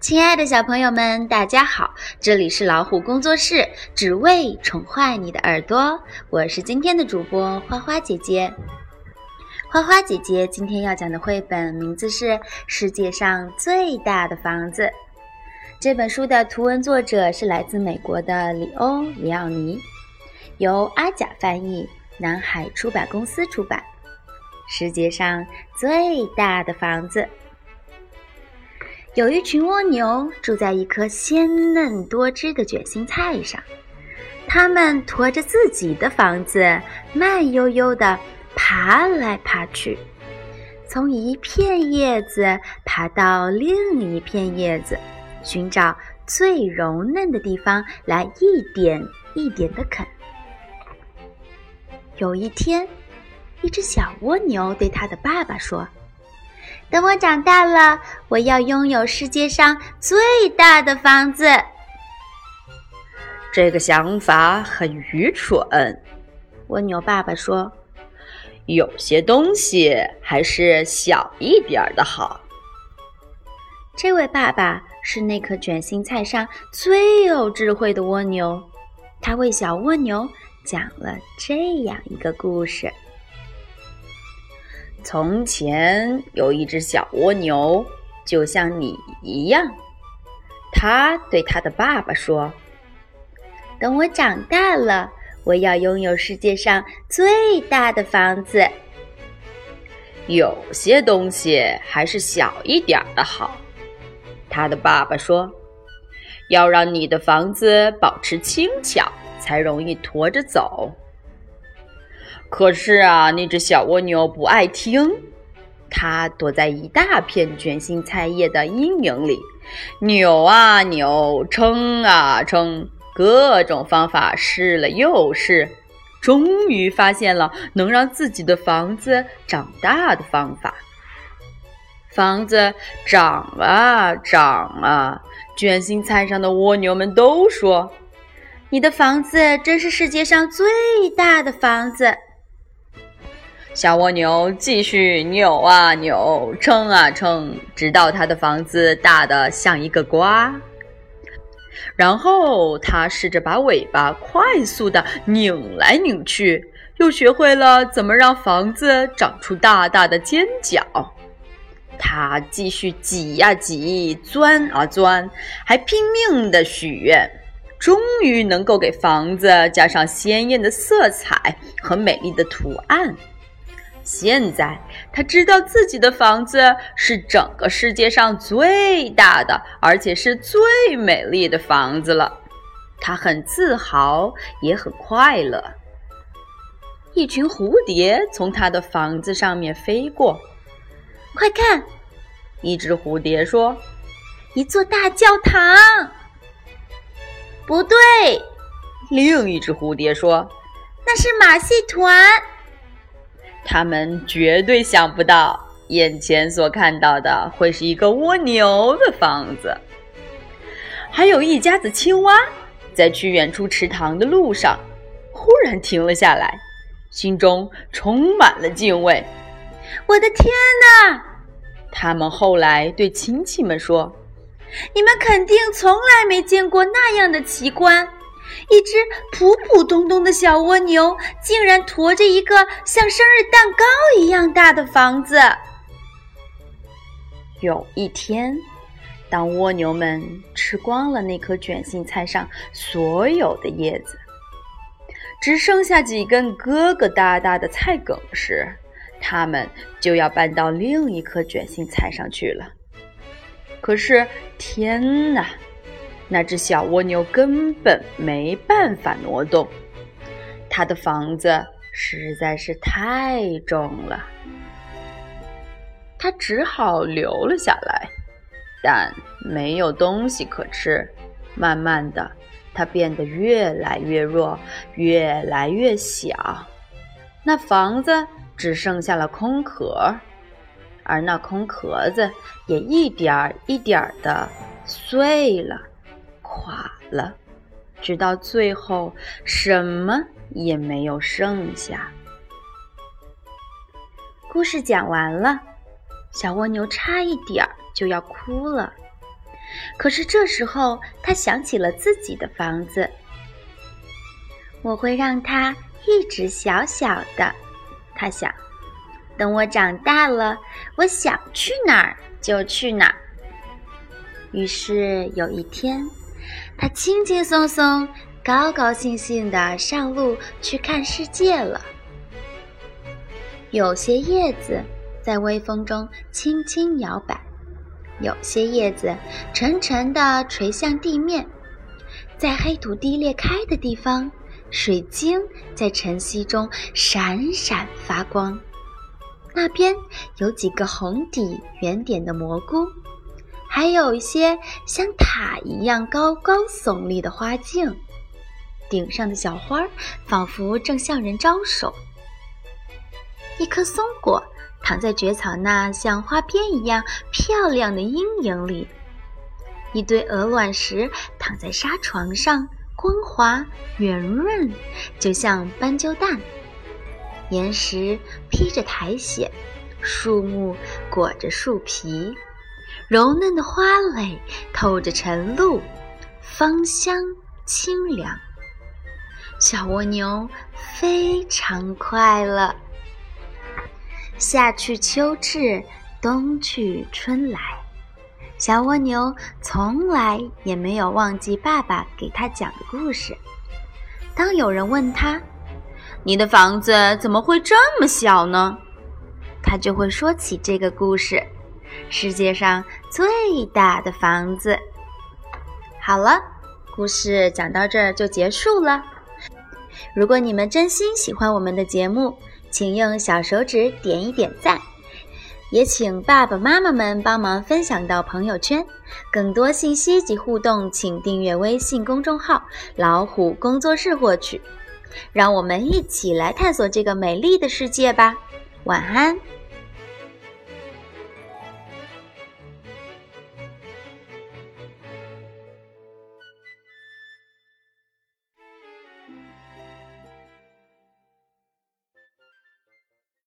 亲爱的小朋友们，大家好！这里是老虎工作室，只为宠坏你的耳朵。我是今天的主播花花姐姐。花花姐姐今天要讲的绘本名字是《世界上最大的房子》。这本书的图文作者是来自美国的里欧·里奥尼，由阿甲翻译，南海出版公司出版。世界上最大的房子。有一群蜗牛住在一颗鲜嫩多汁的卷心菜上，它们驮着自己的房子，慢悠悠地爬来爬去，从一片叶子爬到另一片叶子，寻找最柔嫩的地方来一点一点地啃。有一天，一只小蜗牛对它的爸爸说。等我长大了，我要拥有世界上最大的房子。这个想法很愚蠢，蜗牛爸爸说：“有些东西还是小一点的好。”这位爸爸是那颗卷心菜上最有智慧的蜗牛，他为小蜗牛讲了这样一个故事。从前有一只小蜗牛，就像你一样。他对他的爸爸说：“等我长大了，我要拥有世界上最大的房子。”有些东西还是小一点的好。他的爸爸说：“要让你的房子保持轻巧，才容易驮着走。”可是啊，那只小蜗牛不爱听，它躲在一大片卷心菜叶的阴影里，扭啊扭，撑啊撑，各种方法试了又试，终于发现了能让自己的房子长大的方法。房子长啊长啊，卷心菜上的蜗牛们都说：“你的房子真是世界上最大的房子。”小蜗牛继续扭啊扭，撑啊撑，直到它的房子大得像一个瓜。然后它试着把尾巴快速地拧来拧去，又学会了怎么让房子长出大大的尖角。它继续挤呀挤，钻啊钻，还拼命地许愿，终于能够给房子加上鲜艳的色彩和美丽的图案。现在他知道自己的房子是整个世界上最大的，而且是最美丽的房子了。他很自豪，也很快乐。一群蝴蝶从他的房子上面飞过，快看！一只蝴蝶说：“一座大教堂。”不对，另一只蝴蝶说：“那是马戏团。”他们绝对想不到，眼前所看到的会是一个蜗牛的房子。还有一家子青蛙，在去远处池塘的路上，忽然停了下来，心中充满了敬畏。我的天哪！他们后来对亲戚们说：“你们肯定从来没见过那样的奇观。”一只普普通通的小蜗牛，竟然驮着一个像生日蛋糕一样大的房子。有一天，当蜗牛们吃光了那颗卷心菜上所有的叶子，只剩下几根疙疙瘩瘩的菜梗时，它们就要搬到另一颗卷心菜上去了。可是，天哪！那只小蜗牛根本没办法挪动，它的房子实在是太重了，它只好留了下来，但没有东西可吃。慢慢的，它变得越来越弱，越来越小，那房子只剩下了空壳，而那空壳子也一点儿一点儿的碎了。垮了，直到最后什么也没有剩下。故事讲完了，小蜗牛差一点儿就要哭了。可是这时候，他想起了自己的房子。我会让它一直小小的，他想。等我长大了，我想去哪儿就去哪儿。于是有一天，他轻轻松松、高高兴兴地上路去看世界了。有些叶子在微风中轻轻摇摆，有些叶子沉沉地垂向地面。在黑土地裂开的地方，水晶在晨曦中闪闪发光。那边有几个红底圆点的蘑菇，还有一些像塔一样高高耸立的花茎，顶上的小花仿佛正向人招手。一颗松果躺在蕨草那像花边一样漂亮的阴影里，一堆鹅卵石躺在沙床上，光滑圆润，就像斑鸠蛋。岩石披着苔藓，树木裹着树皮，柔嫩的花蕾透着晨露，芳香清凉。小蜗牛非常快乐。夏去秋至，冬去春来，小蜗牛从来也没有忘记爸爸给他讲的故事。当有人问他，你的房子怎么会这么小呢？他就会说起这个故事：世界上最大的房子。好了，故事讲到这儿就结束了。如果你们真心喜欢我们的节目，请用小手指点一点赞，也请爸爸妈妈们帮忙分享到朋友圈。更多信息及互动，请订阅微信公众号“老虎工作室”获取。让我们一起来探索这个美丽的世界吧！晚安。